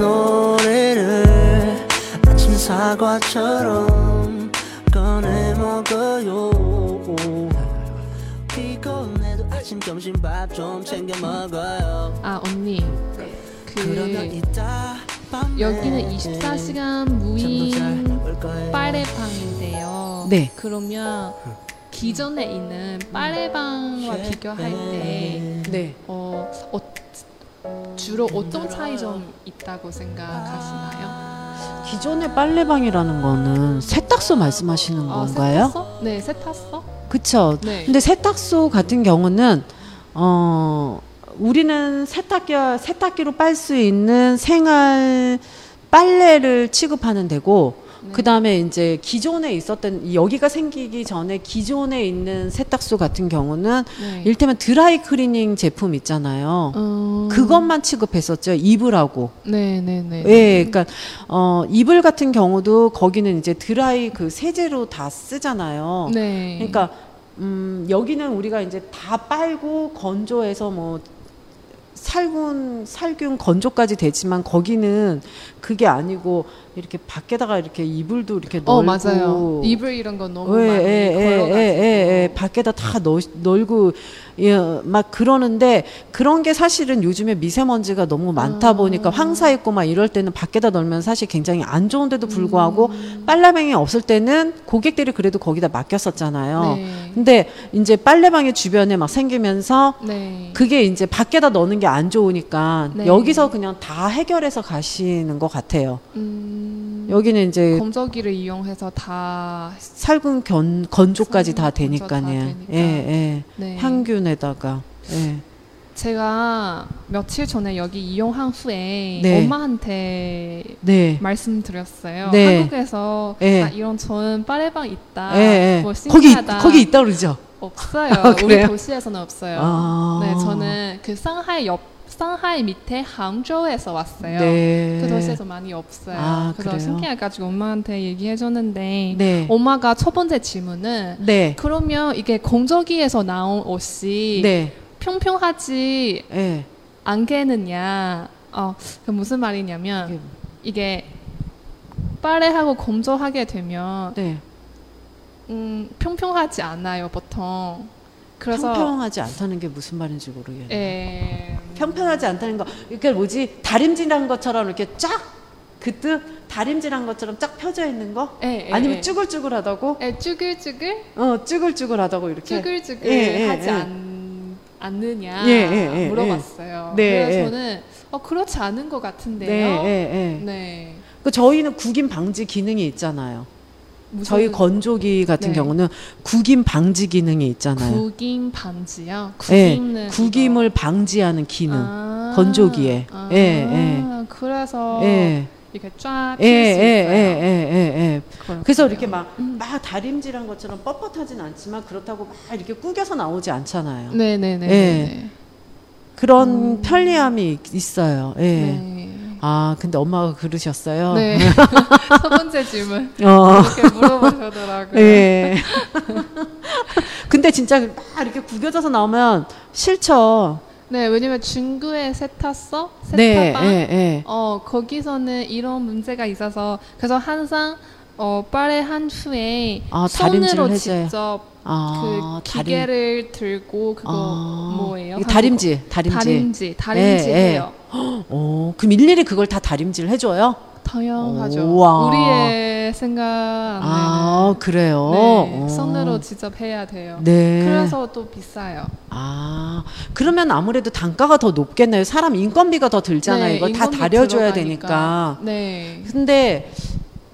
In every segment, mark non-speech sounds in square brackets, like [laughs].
노래를 아침 사과처럼 꺼내 먹어요 피곤해도 아침 점심 밥 좀 챙겨 먹어요 아 언니 그 이따 밤에 여기는 24시간 무인. 빨래방인데요. 네. 그러면 기존에 있는 빨래방과 비교할 때 네. 어, 어, 주로 어떤 차이점 있다고 생각하시나요? 기존의 빨래방이라는 거는 세탁소 말씀하시는 아, 건가요? 세탁소? 네, 세탁소. 그쵸. 네. 근데 세탁소 같은 경우는 어 우리는 세탁기 세탁기로 빨 수 있는 생활 빨래를 취급하는 데고 네. 그 다음에 이제 기존에 있었던 이 여기가 생기기 전에 기존에 있는 세탁소 같은 경우는 네. 일테면 드라이 클리닝 제품 있잖아요. 음, 그것만 취급했었죠. 이불하고. 네, 네, 네. 예, 그러니까 어 이불 같은 경우도 거기는 이제 드라이 그 세제로 다 쓰잖아요. 네. 그러니까 음, 여기는 우리가 이제 다 빨고 건조해서 뭐 살균 살균 건조까지 되지만 거기는 그게 아니고 이렇게 밖에다가 이렇게 이불도 이렇게 널고 어, 맞아요. 이불 이런 거 너무 예, 많이 예, 예, 걸어가지고. 예, 예, 예. 밖에다 다 넣, 널고 예, 막 그러는데 그런 게 사실은 요즘에 미세먼지가 너무 많다 아. 보니까 황사 있고 막 이럴 때는 밖에다 널면 사실 굉장히 안 좋은데도 불구하고 음. 빨래방이 없을 때는 고객들이 그래도 거기다 맡겼었잖아요. 네. 근데 이제 빨래방이 주변에 막 생기면서 네. 그게 이제 밖에다 넣는 게 안 좋으니까 네. 여기서 그냥 다 해결해서 가시는 것 같아요. 음, 여기는 이제 건조기를 이용해서 다 살균 견, 건조까지 다 살균 다 되니까요. 되니까. 예, 예. 네. 향균에다가. 예. 제가 며칠 전에 여기 이용한 후에 네. 엄마한테 네. 말씀드렸어요. 네. 한국에서 네. 아, 이런 좋은 빨래방 있다. 예, 예. 뭐 거기 신기하다. 거기 있다 그러죠. 없어요. 아, 우리? 도시에서는 없어요. 아. 네, 저는 그 상하이 옆 상하이 밑에 항저우에서 왔어요. 네. 그 도시에서 많이 없어요. 아, 그래서 그래요? 신기해가지고 엄마한테 얘기해줬는데 네. 엄마가 첫 번째 질문은 네. 그러면 이게 건조기에서 나온 옷이 네. 평평하지 예. 않겠느냐? 어, 그 무슨 말이냐면 이게- 이게 빨래하고 건조하게 되면 네. 음, 평평하지 않아요 보통. 그래서 평평하지 않다는 게 무슨 말인지 모르겠네요. 예, 평평하지 않다는 거, 그러니까 뭐지 다림질한 것처럼 이렇게 쫙 그뜻 다림질한 것처럼 쫙 펴져 있는 거? 예, 예, 아니면 예. 쭈글쭈글하다고? 예, 쭈글쭈글 어, 쭈글쭈글하다고 이렇게. 쭈글쭈글 예, 예, 하지 예. 않, 않느냐 예, 예, 예, 물어봤어요. 네, 그래서 예. 저는 어, 그렇지 않은 것 네, 같은데요. 예, 예. 네. 그 저희는 구김 방지 기능이 있잖아요. 저희 건조기 같은 네. 경우는 구김 방지 기능이 있잖아요. 구김 반지요. 예, 구김은 구김을 방지하는 기능. 아, 건조기에. 아, 예, 예. 그래서 예. 이렇게 쫙 예, 필 예, 수 예. 예, 예. 그래서 이렇게 막, 막 다림질한 것처럼 뻣뻣하진 않지만 그렇다고 막 이렇게 꾸겨서 나오지 않잖아요. 네네네. 예. 그런 편리함이 있어요. 예. 네. 아, 근데 엄마가 그러셨어요? 네. [laughs] 첫 번째 질문 어. 이렇게 물어보시더라고요. 예. [laughs] 근데 진짜 막 이렇게 구겨져서 나오면 싫죠. 네, 왜냐면 중구의 세탁소, 네, 세탁방, 예, 예. 어 거기서는 이런 문제가 있어서 그래서 항상 어 빨래 한 후에 아, 손으로 해줘요. 직접 아, 그 기계를 들고 그거 아, 뭐예요? 다림질, 다림질. 다림질, 다림질 예, 예. 해요. 어, 그럼 일일이 그걸 다 다림질 해줘요? 당연하죠. 우와. 우리의 생각 아, 그래요? 네, 어. 손으로 직접 해야 돼요. 네. 그래서 또 비싸요. 아, 그러면 아무래도 단가가 더 높겠네요. 사람 인건비가 더 들잖아요. 네, 이걸 다 인건비 다려줘야 들어가니까. 되니까. 네. 근데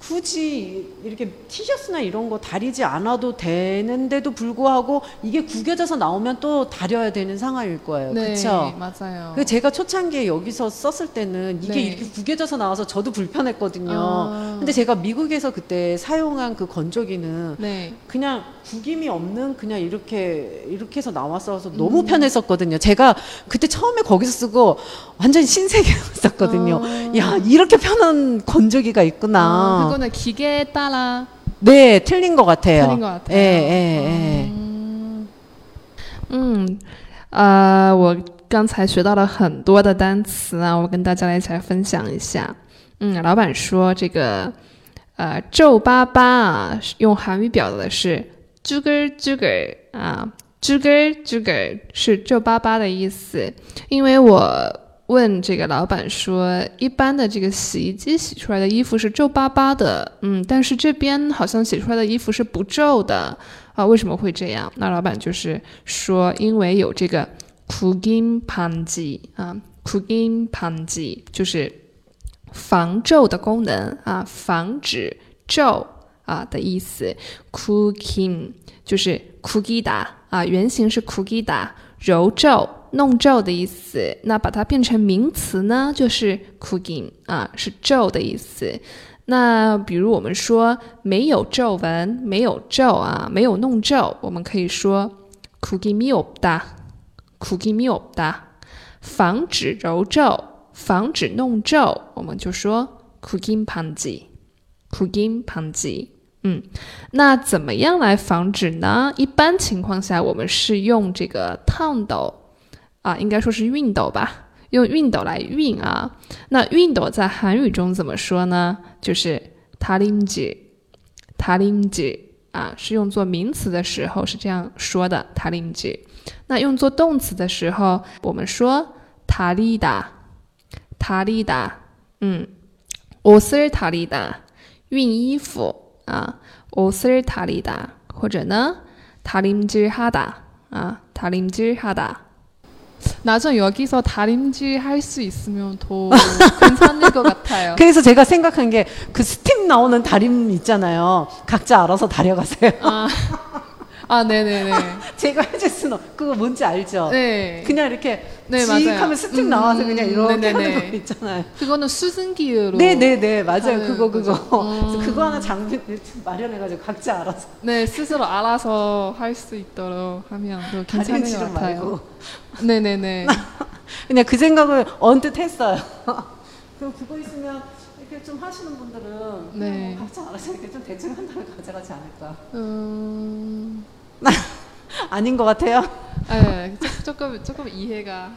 굳이 이렇게 티셔츠나 이런 거 다리지 않아도 되는데도 불구하고 이게 구겨져서 나오면 또 다려야 되는 상황일 거예요. 네, 그렇죠? 맞아요. 그 제가 초창기에 여기서 썼을 때는 이게 네. 이렇게 구겨져서 나와서 저도 불편했거든요. 아. 근데 제가 미국에서 그때 사용한 그 건조기는 네. 그냥 구김이 없는 그냥 이렇게 이렇게 해서 나왔어서 너무 편했었거든요. 제가 그때 처음에 거기서 쓰고 완전히 신세계였었거든요. [laughs] 아. 야 이렇게 편한 건조기가 아, 있구나. 그거는 기계에 따라 네 틀린 것 같아요. 틀린 것 같아요. 예, 예, 예. 음, 嗯，啊，我 刚才学到了很多的单词啊，我跟大家来一起来分享一下。嗯，老板说这个呃皱巴巴啊，用韩语表达的是 “juger juger” 啊，“juger juger” 是皱巴巴的意思。因为我 问这个老板说，一般的这个洗衣机洗出来的衣服是皱巴巴的，嗯，但是这边好像洗出来的衣服是不皱的啊，为什么会这样？那老板就是说，因为有这个 cooking pan 机啊，cooking pan 机就是防皱的功能啊，防止皱啊的意思。cooking 就是 cookie 打啊，原型是 cookie 打，揉皱、弄皱的意思，那把它变成名词呢，就是 cooking 啊，是皱的意思。那比如我们说没有皱纹，没有皱啊，没有弄皱，我们可以说 cooking me up 的 cooking me up 的，防止揉皱，防止弄皱，我们就说 cooking panggy，cooking panggy 嗯，那怎么样来防止呢？一般情况下我们是用这个烫斗。啊，应该说是熨斗吧，用熨斗来熨啊。那熨斗在韩语中怎么说呢？就是다림질， 다림질啊，是用作名词的时候是这样说的，다림질。那用作动词的时候，我们说다리다， 다리다， 嗯，옷을다리다， 熨衣服啊，옷을다리다， 或者呢，다림질하다啊，다림질하다。 나중에 여기서 다림질 할 수 있으면 더 괜찮을 것 같아요. [laughs] 그래서 제가 생각한 게 그 스팀 나오는 다림 있잖아요. 각자 알아서 다려가세요. 아, [laughs] 아 네네네. [laughs] 제가 해줄 수는 없- 그거 뭔지 알죠? 네. 그냥 이렇게 네, 직 맞아요. 하면 스팀 음, 나와서 그냥 이렇게 네네네. 하는 거 있잖아요. 그거는 수증기로. 네네네 맞아요 그거 그거 음. [laughs] 그거 하나 장비 마련해가지고 각자 알아서 네, 스스로 알아서 할 수 있도록 하면 다림질은 것 같아요. 말고 네네네. [laughs] 그냥 그 생각을 언뜻 했어요. 그럼 그거 있으면 이렇게 좀 하시는 분들은 네. 각자 알아서 이렇게 좀 대충 한 다음에 가져가지 않을까? 음, [laughs] 아닌 것 같아요. 네, 조- 조금 조금 이해가.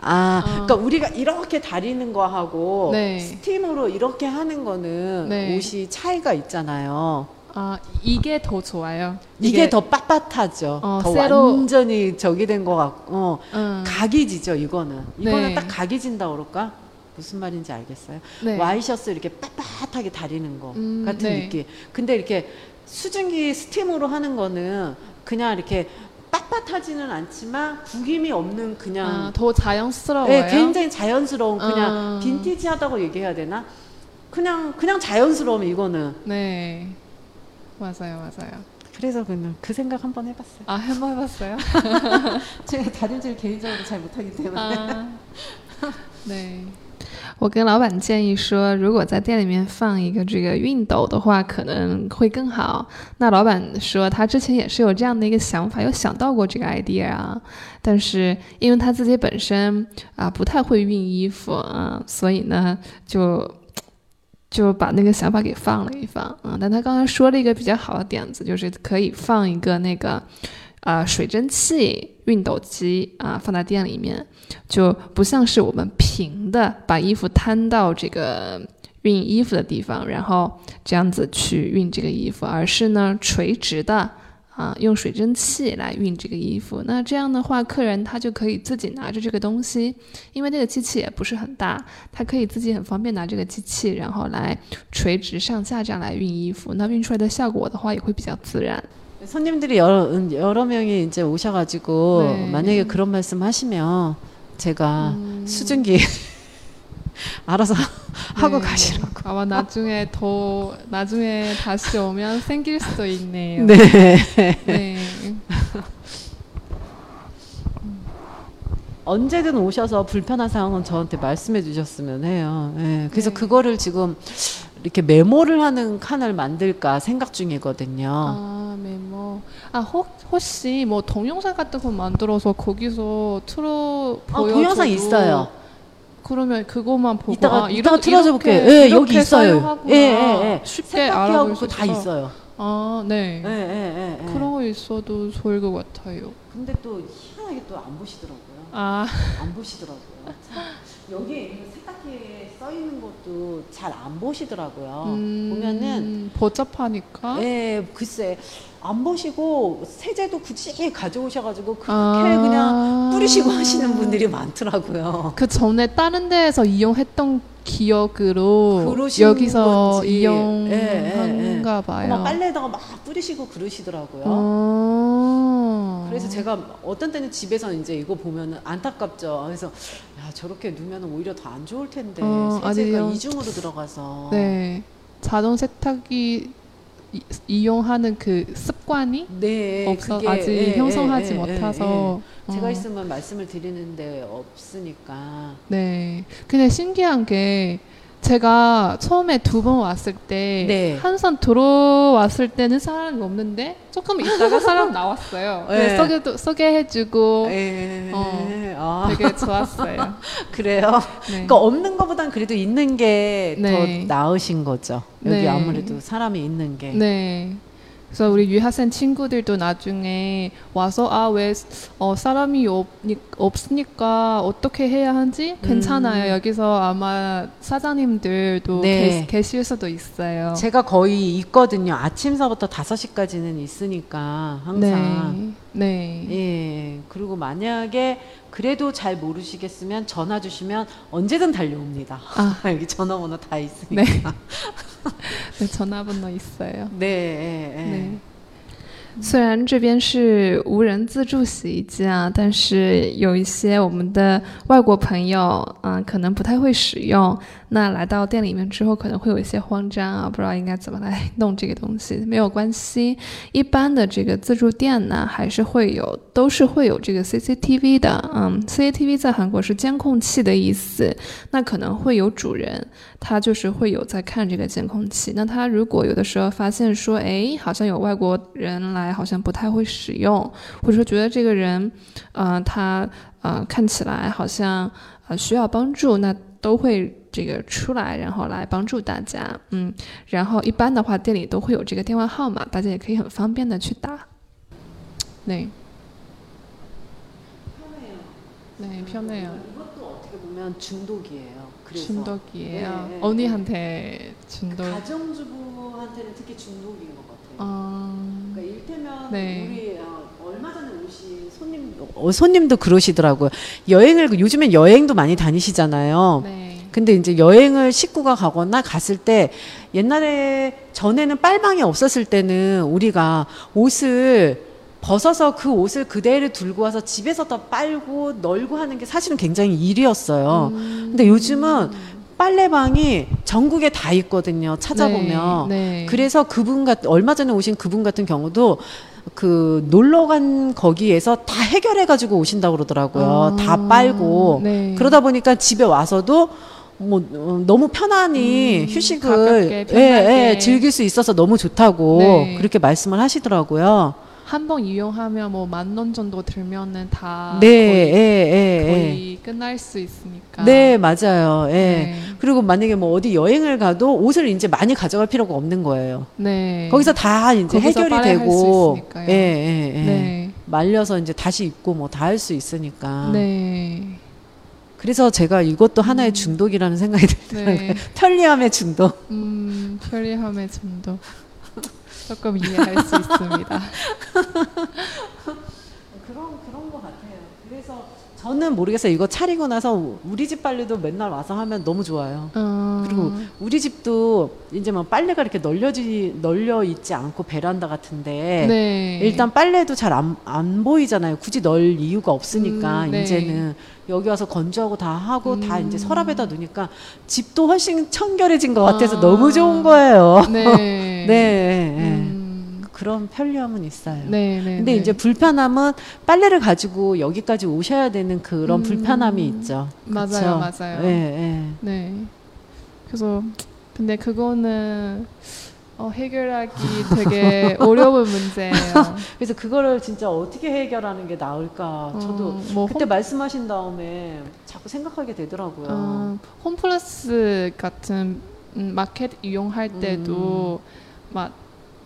아, 어. 그러니까 우리가 이렇게 다리는 거 하고 네. 스팀으로 이렇게 하는 거는 네. 옷이 차이가 있잖아요. 아 이게 더 좋아요. 이게, 더 빳빳하죠. 어, 더 쇠로- 완전히 저기 된 것 같고 음, 각이 지죠. 이거는 이거는 네. 딱 각이 진다 그럴까? 무슨 말인지 알겠어요? 네. 와이셔츠 이렇게 빳빳하게 다리는 거 음, 같은 네. 느낌. 근데 이렇게 수증기 스팀으로 하는 거는 그냥 이렇게 빳빳하지는 않지만 구김이 없는 그냥 아, 더 자연스러워요. 네, 굉장히 자연스러운 그냥 음. 빈티지하다고 얘기해야 되나? 그냥 그냥 자연스러움 이거는. 네. 맞아요, 맞아요. 그래서 그냥 그 생각 한번 해봤어요. 아, 한번 해봤어요? [laughs] 제가 다림질 개인적으로 잘 못하기 때문에. 啊，对。我跟老板建议说，如果在店里面放一个这个熨斗的话，可能会更好。那老板说他之前也是有这样的一个想法，有想到过这个 idea 啊，但是因为他自己本身啊不太会熨衣服啊，所以呢就就把那个想法给放了一放啊。但他刚才说了一个比较好的点子，就是可以放一个那个啊、水蒸气熨斗机啊放在店里面，就不像是我们平的把衣服摊到这个熨衣服的地方，然后这样子去熨这个衣服，而是呢垂直的啊用水蒸气来熨这个衣服。那这样的话，客人他就可以自己拿着这个东西，因为那个机器也不是很大，他可以自己很方便拿这个机器，然后来垂直上下这样来熨衣服。那熨出来的效果的话，也会比较自然。 손님들이 여러, 여러 명이 이제 오셔가지고 네. 만약에 그런 말씀 하시면 제가 음. 수증기 [laughs] 알아서 하고 네. 가시라고. 아마 나중에 더 나중에 다시 오면 생길 수도 있네요. 네. 네. [laughs] 언제든 오셔서 불편한 상황은 저한테 말씀해 주셨으면 해요. 예, 그래서 네. 그거를 지금 이렇게 메모를 하는 칸을 만들까 생각 중이거든요. 아 아 혹, 혹시 뭐 동영상 같은 거 만들어서 거기서 틀어 아, 보여줘도 동영상 있어요. 그러면 그거만 보고 이따가 아, 이따가 틀어줘. 이렇게- 예, 여기 있어요. 예, 예, 예. 쉽게 알아볼 세탁기하고 수 그거 다 있어서. 있어요. 아 네. 예, 예, 예, 예. 그런 거 있어도 좋을 것 같아요. 근데 또 희한하게 또 안 보시더라고요. 아, 안 보시더라고요. [laughs] 참, 여기에 있는 세탁기에 써 있는 것도 잘 안 보시더라고요. 음, 보면은 복잡하니까. 예, 글쎄 안 보시고 세제도 굳이 가져오셔가지고 그렇게 아. 그냥 뿌리시고 하시는 분들이 많더라고요. 그 전에 다른 데에서 이용했던 기억으로 여기서 건지. 이용하는가 예, 예. 봐요. 막 빨래에다가 막 뿌리시고 그러시더라고요. 어. 그래서 제가 어떤 때는 집에서 이제 이거 보면은 안타깝죠. 그래서 야 저렇게 누면 오히려 더 안 좋을 텐데 어, 세제가 아니요. 이중으로 들어가서 네. 자동 세탁기 이, 이용하는 그 습관이 네, 없어 그게, 아직 예, 형성하지 예, 예, 못해서 예. 제가 어. 있으면 말씀을 드리는데 없으니까 네. 근데 신기한 게 제가 처음에 두 번 왔을 때 네. 항상 들어왔을 때는 사람이 없는데 조금 있다가 사람 [laughs] 나왔어요. 네. 네. 소개도 소개해주고 예, 어, 아, 되게 좋았어요. [laughs] 그래요. 네. 그러니까 없는 것보단 그래도 있는 게더 네. 나으신 거죠. 여기 네. 아무래도 사람이 있는 게. 네. 그래서 우리 유학생 친구들도 나중에 와서 아왜 어, 사람이 없니, 없으니까 어떻게 해야 하는지 괜찮아요. 여기서 아마 사장님들도 음. 네. 계, 계실 수도 있어요. 제가 거의 있거든요. 아침서부터 5시까지는 있으니까 항상. 네. 네. 예. 그리고 만약에 그래도 잘 모르시겠으면 전화 주시면 언제든 달려옵니다. 아. [laughs] 여기 전화번호 다 있으니까. [laughs] 네, 전화번호 있어요. 네. 예, 예. 对，虽然这边是无人自助洗衣机啊，但是有一些我们的外国朋友，嗯，可能不太会使用。那来到店里面之后，可能会有一些慌张啊，不知道应该怎么来弄这个东西。没有关系，一般的这个自助店呢，还是会有，都是会有这个 CCTV 的。嗯，CCTV 在韩国是监控器的意思。那可能会有主人，他就是会有在看这个监控器。那他如果有的时候发现说，哎，好像有外国人来，好像不太会使用，或者说觉得这个人，呃，他呃看起来好像呃需要帮助，那都会这个出来，然后来帮助大家。嗯，然后一般的话，店里都会有这个电话号码，大家也可以很方便的去打。对，네 편해요. 이것도 어떻게 보면 중독이에요. 그래서 중독이에요. 네, 네, 언니한테 중독. 가정주부한테는 특히 중독인 것 같아요. 어, 그러니까 일테면 네. 우리 어, 얼마 전에 오신 손님 어, 손님도 그러시더라고요. 여행을 요즘엔 여행도 많이 다니시잖아요. 네. 근데 이제 여행을 식구가 가거나 갔을 때 옛날에 전에는 빨방이 없었을 때는 우리가 옷을 벗어서 그 옷을 그대로 들고 와서 집에서 더 빨고 널고 하는 게 사실은 굉장히 일이었어요. 음. 근데 요즘은 빨래방이 전국에 다 있거든요. 찾아보면. 네. 네. 그래서 그분 같 얼마 전에 오신 그분 같은 경우도 그 놀러 간 거기에서 다 해결해 가지고 오신다고 그러더라고요. 아, 다 빨고. 네. 그러다 보니까 집에 와서도 뭐 어, 너무 편안히 음, 휴식을 가볍게, 예. 예, 즐길 수 있어서 너무 좋다고 네. 그렇게 말씀을 하시더라고요. 한 번 이용하면 뭐 만 원 정도 들면은 다 네, 아, 거의, 예, 예, 예. 거의 끝날 수 있으니까. 네, 맞아요. 예. 네. 그리고 만약에 뭐 어디 여행을 가도 옷을 이제 많이 가져갈 필요가 없는 거예요. 네. 거기서 다 이제 거기서 해결이 되고, 수 있으니까요. 예, 예, 예. 네. 말려서 이제 다시 입고 뭐 다 할 수 있으니까. 네. 그래서 제가 이것도 하나의 중독이라는 생각이 들더라고요. 네. [laughs] 편리함의 중독. 음, 편리함의 정도. 조금 이해할 수 있습니다. [laughs] 그런 그런 것 같아요. 그래서 저는 모르겠어요. 이거 차리고 나서 우리 집 빨래도 맨날 와서 하면 너무 좋아요. 어, 그리고 우리 집도 이제 뭐 빨래가 이렇게 널려지 널려 있지 않고 베란다 같은데 네. 일단 빨래도 잘 안 안 보이잖아요. 굳이 널 이유가 없으니까 음, 네. 이제는 여기 와서 건조하고 다 하고 다 음. 이제 서랍에다 놓으니까 집도 훨씬 청결해진 것 같아서 아. 너무 좋은 거예요. 네. [laughs] 네, 네. 음, 그런 편리함은 있어요. 네, 네. 근데 네. 이제 불편함은 빨래를 가지고 여기까지 오셔야 되는 그런 음. 불편함이 있죠. 맞아요, 그쵸? 맞아요. 예, 예. 네. 그래서 근데 그거는 어, 해결하기 되게 [laughs] 어려운 문제예요. [laughs] 그래서 그거를 진짜 어떻게 해결하는 게 나을까? 저도 어, 뭐 그때 홈, 말씀하신 다음에 자꾸 생각하게 되더라고요. 어, 홈플러스 같은 음, 마켓 이용할 때도 막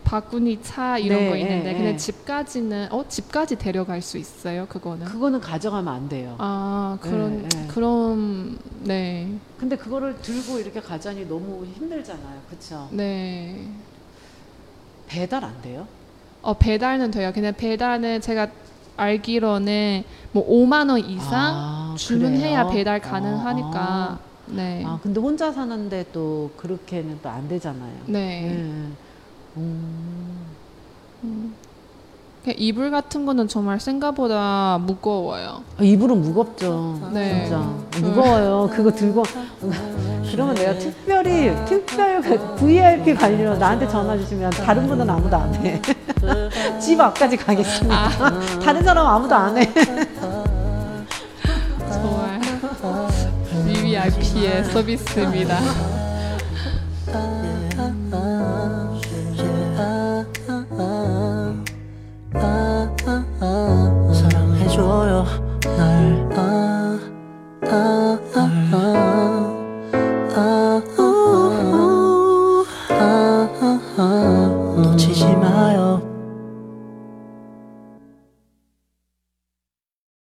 바구니 차 이런 네, 거 있는데 네, 근데 네. 집까지는 어 집까지 데려갈 수 있어요 그거는 그거는 가져가면 안 돼요. 아 그런 네, 네. 그럼 네 근데 그거를 들고 이렇게 가자니 너무 힘들잖아요. 그렇죠? 네. 배달 안 돼요? 어 배달은 돼요. 근데 배달은 제가 알기로는 뭐 5만 원 이상 아, 주문해야 그래요? 배달 어, 가능하니까 네. 아, 근데 혼자 사는데 또 그렇게는 또 안 되잖아요. 네. 음. 음. 그 이불 같은 거는 정말 생각보다 무거워요. 아, 이불은 무겁죠. 네. 진짜 무거워요. 그거 들고 그러면 내가 특별히 특별 VIP 관리로 나한테 전화 주시면 다른 분은 아무도 안 해. [laughs] 집 앞까지 가겠습니다. 다른 사람 아무도 안 해. 정말 VVIP의 서비스입니다.